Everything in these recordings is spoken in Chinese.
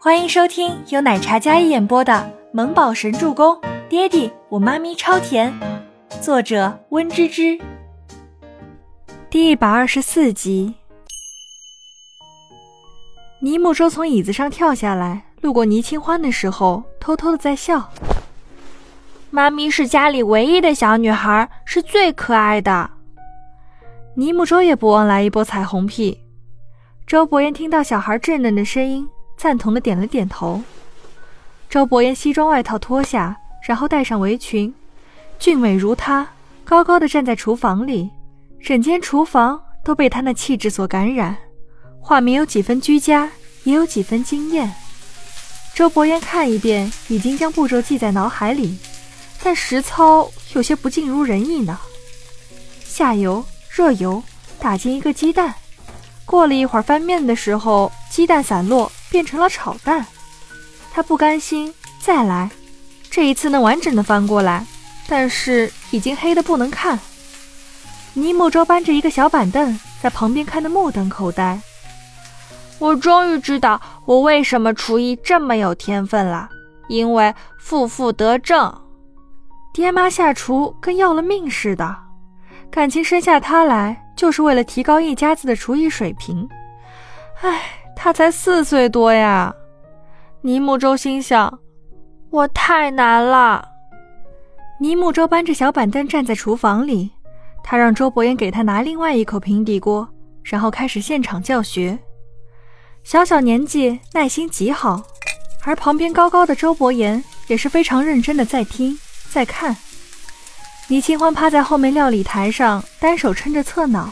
欢迎收听由奶茶一演播的《萌宝神助攻》，爹地我妈咪超甜，作者温芝芝。第一百二十四集。倪木舟从椅子上跳下来，路过倪清欢的时候，偷偷的在笑。妈咪是家里唯一的小女孩，是最可爱的。倪木舟也不忘来一波彩虹屁。周伯言听到小孩稚嫩的声音。赞同的点了点头。周伯言西装外套脱下，然后戴上围裙，俊美如他，高高的站在厨房里，整间厨房都被他那气质所感染。画面有几分居家，也有几分惊艳。周伯言看一遍，已经将步骤记在脑海里，但实操有些不尽如人意呢。下油，热油，打进一个鸡蛋。过了一会儿，翻面的时候，鸡蛋散落。变成了炒蛋，他不甘心，再来，这一次能完整的翻过来，但是已经黑的不能看。尼莫舟搬着一个小板凳在旁边看得目瞪口呆。我终于知道我为什么厨艺这么有天分了，因为负负得正。爹妈下厨跟要了命似的，感情生下他来就是为了提高一家子的厨艺水平。唉。他才四岁多呀，倪木舟心想：“我太难了。”倪木舟搬着小板凳站在厨房里，他让周伯言给他拿另外一口平底锅，然后开始现场教学。小小年纪，耐心极好，而旁边高高的周伯言也是非常认真的在听在看。倪清欢趴在后面料理台上，单手撑着侧脑，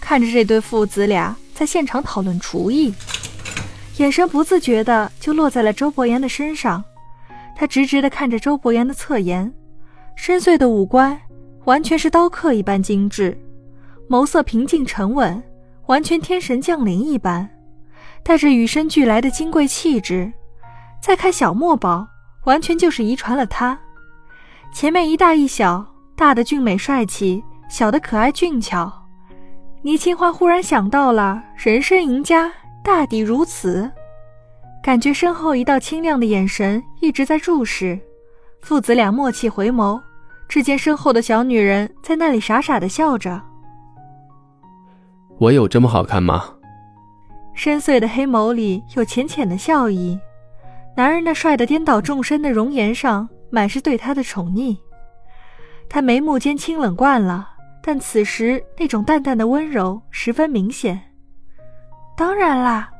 看着这对父子俩在现场讨论厨艺。眼神不自觉的就落在了周伯言的身上，他直直的看着周伯言的侧颜，深邃的五官完全是刀刻一般精致，眸色平静沉稳，完全天神降临一般，带着与生俱来的金贵气质。再看小墨宝，完全就是遗传了他，前面一大一小，大的俊美帅气，小的可爱俊俏。倪清欢忽然想到了人生赢家。大抵如此，感觉身后一道清亮的眼神一直在注视，父子俩默契回眸，只见身后的小女人在那里傻傻的笑着。我有这么好看吗？深邃的黑眸里有浅浅的笑意，男人那帅得颠倒众生的容颜上满是对她的宠溺。他眉目间清冷惯了，但此时那种淡淡的温柔十分明显。当然啦，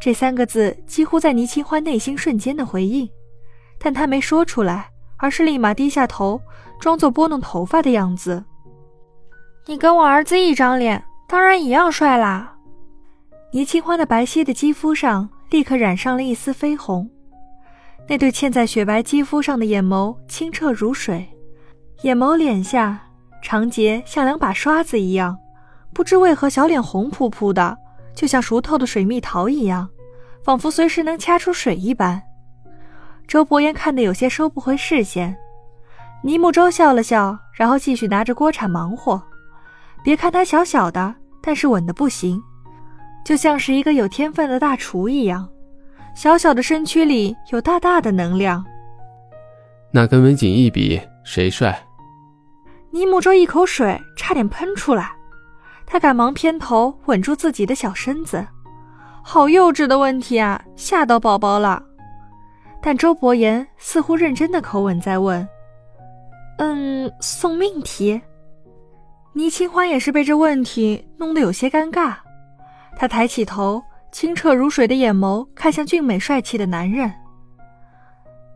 这三个字几乎在倪清欢内心瞬间的回应，但他没说出来，而是立马低下头，装作拨弄头发的样子。你跟我儿子一张脸，当然一样帅啦。倪清欢的白皙的肌肤上立刻染上了一丝绯红，那对嵌在雪白肌肤上的眼眸清澈如水，眼眸脸下长睫像两把刷子一样，不知为何小脸红扑扑的。就像熟透的水蜜桃一样，仿佛随时能掐出水一般。周伯言看得有些收不回视线。倪木舟笑了笑，然后继续拿着锅铲忙活。别看他小小的，但是稳的不行，就像是一个有天分的大厨一样。小小的身躯里有大大的能量。那跟文锦一比，谁帅？倪木舟一口水差点喷出来。他赶忙偏头稳住自己的小身子，好幼稚的问题啊，吓到宝宝了。但周伯言似乎认真的口吻在问：“嗯，送命题。”倪清欢也是被这问题弄得有些尴尬，他抬起头，清澈如水的眼眸看向俊美帅气的男人：“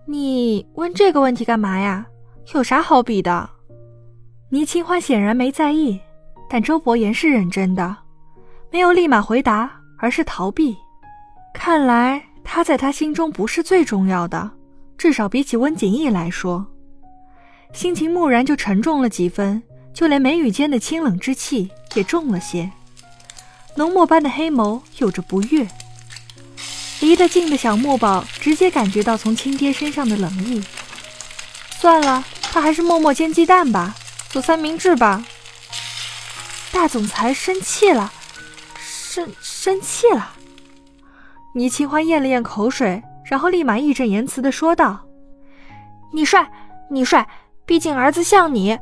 你问这个问题干嘛呀？有啥好比的？”倪清欢显然没在意。但周伯言是认真的，没有立马回答，而是逃避。看来他在他心中不是最重要的，至少比起温景逸来说，心情蓦然就沉重了几分，就连眉宇间的清冷之气也重了些。浓墨般的黑眸有着不悦。离得近的小墨宝直接感觉到从亲爹身上的冷意。算了，他还是默默煎鸡蛋吧，做三明治吧。大总裁生气了，生生气了。倪清欢咽了咽口水，然后立马义正言辞的说道：“你帅，你帅，毕竟儿子像你，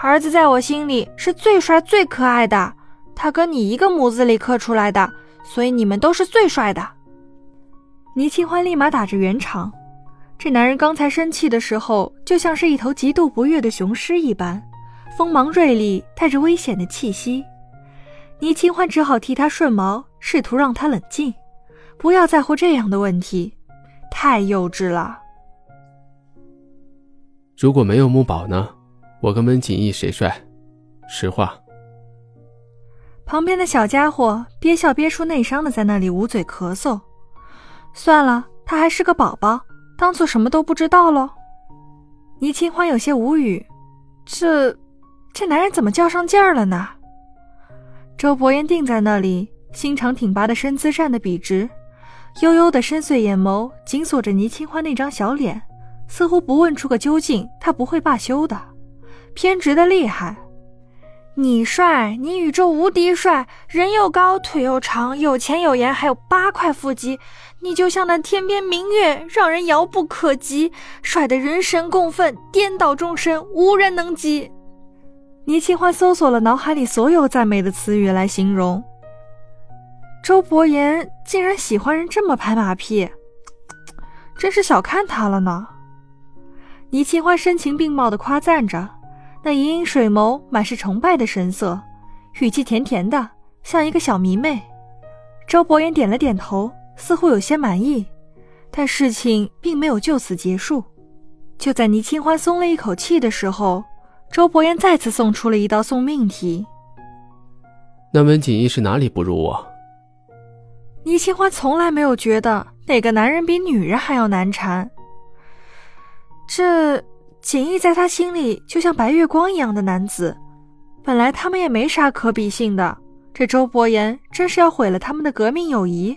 儿子在我心里是最帅最可爱的，他跟你一个模子里刻出来的，所以你们都是最帅的。”倪清欢立马打着圆场，这男人刚才生气的时候，就像是一头极度不悦的雄狮一般，锋芒锐利，带着危险的气息。倪清欢只好替他顺毛，试图让他冷静，不要在乎这样的问题，太幼稚了。如果没有木宝呢？我跟温锦逸谁帅？实话。旁边的小家伙憋笑憋出内伤的，在那里捂嘴咳嗽。算了，他还是个宝宝，当做什么都不知道喽。倪清欢有些无语，这这男人怎么较上劲儿了呢？周伯言定在那里，心长挺拔的身姿站得笔直，悠悠的深邃眼眸紧锁着倪清欢那张小脸，似乎不问出个究竟，他不会罢休的，偏执的厉害。你帅，你宇宙无敌帅，人又高，腿又长，有钱有颜，还有八块腹肌，你就像那天边明月，让人遥不可及，帅得人神共愤，颠倒众生，无人能及。倪清欢搜索了脑海里所有赞美的词语来形容周伯言，竟然喜欢人这么拍马屁，真是小看他了呢。倪清欢声情并茂地夸赞着，那盈盈水眸满是崇拜的神色，语气甜甜的，像一个小迷妹。周伯言点了点头，似乎有些满意，但事情并没有就此结束。就在倪清欢松了一口气的时候。周伯言再次送出了一道送命题。那温锦逸是哪里不如我？倪清欢从来没有觉得哪个男人比女人还要难缠。这锦逸在他心里就像白月光一样的男子，本来他们也没啥可比性的，这周伯言真是要毁了他们的革命友谊。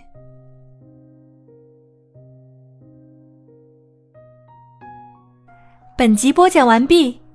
本集播讲完毕。